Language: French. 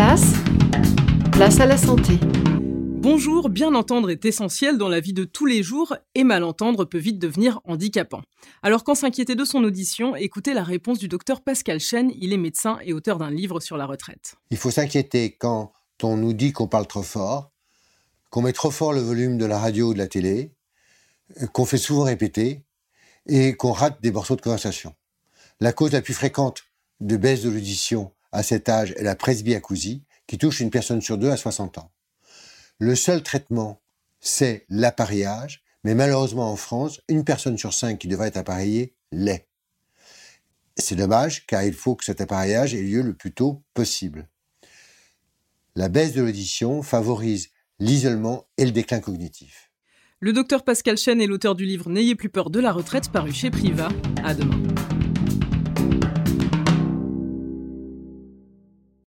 place, place à la santé. Bonjour, bien entendre est essentiel dans la vie de tous les jours et mal entendre peut vite devenir handicapant. Alors quand s'inquiéter de son audition, écoutez la réponse du docteur Pascal Chen, il est médecin et auteur d'un livre sur la retraite. Il faut s'inquiéter quand on nous dit qu'on parle trop fort, qu'on met trop fort le volume de la radio ou de la télé, qu'on fait souvent répéter et qu'on rate des morceaux de conversation. La cause la plus fréquente de baisse de l'audition à cet âge la presbyacousie, qui touche une personne sur deux à 60 ans. Le seul traitement, c'est l'appareillage, mais malheureusement en France, une personne sur cinq qui devrait être appareillée l'est. C'est dommage, car il faut que cet appareillage ait lieu le plus tôt possible. La baisse de l'audition favorise l'isolement et le déclin cognitif. Le docteur Pascal Chen est l'auteur du livre N'ayez plus peur de la retraite paru chez Priva. À demain.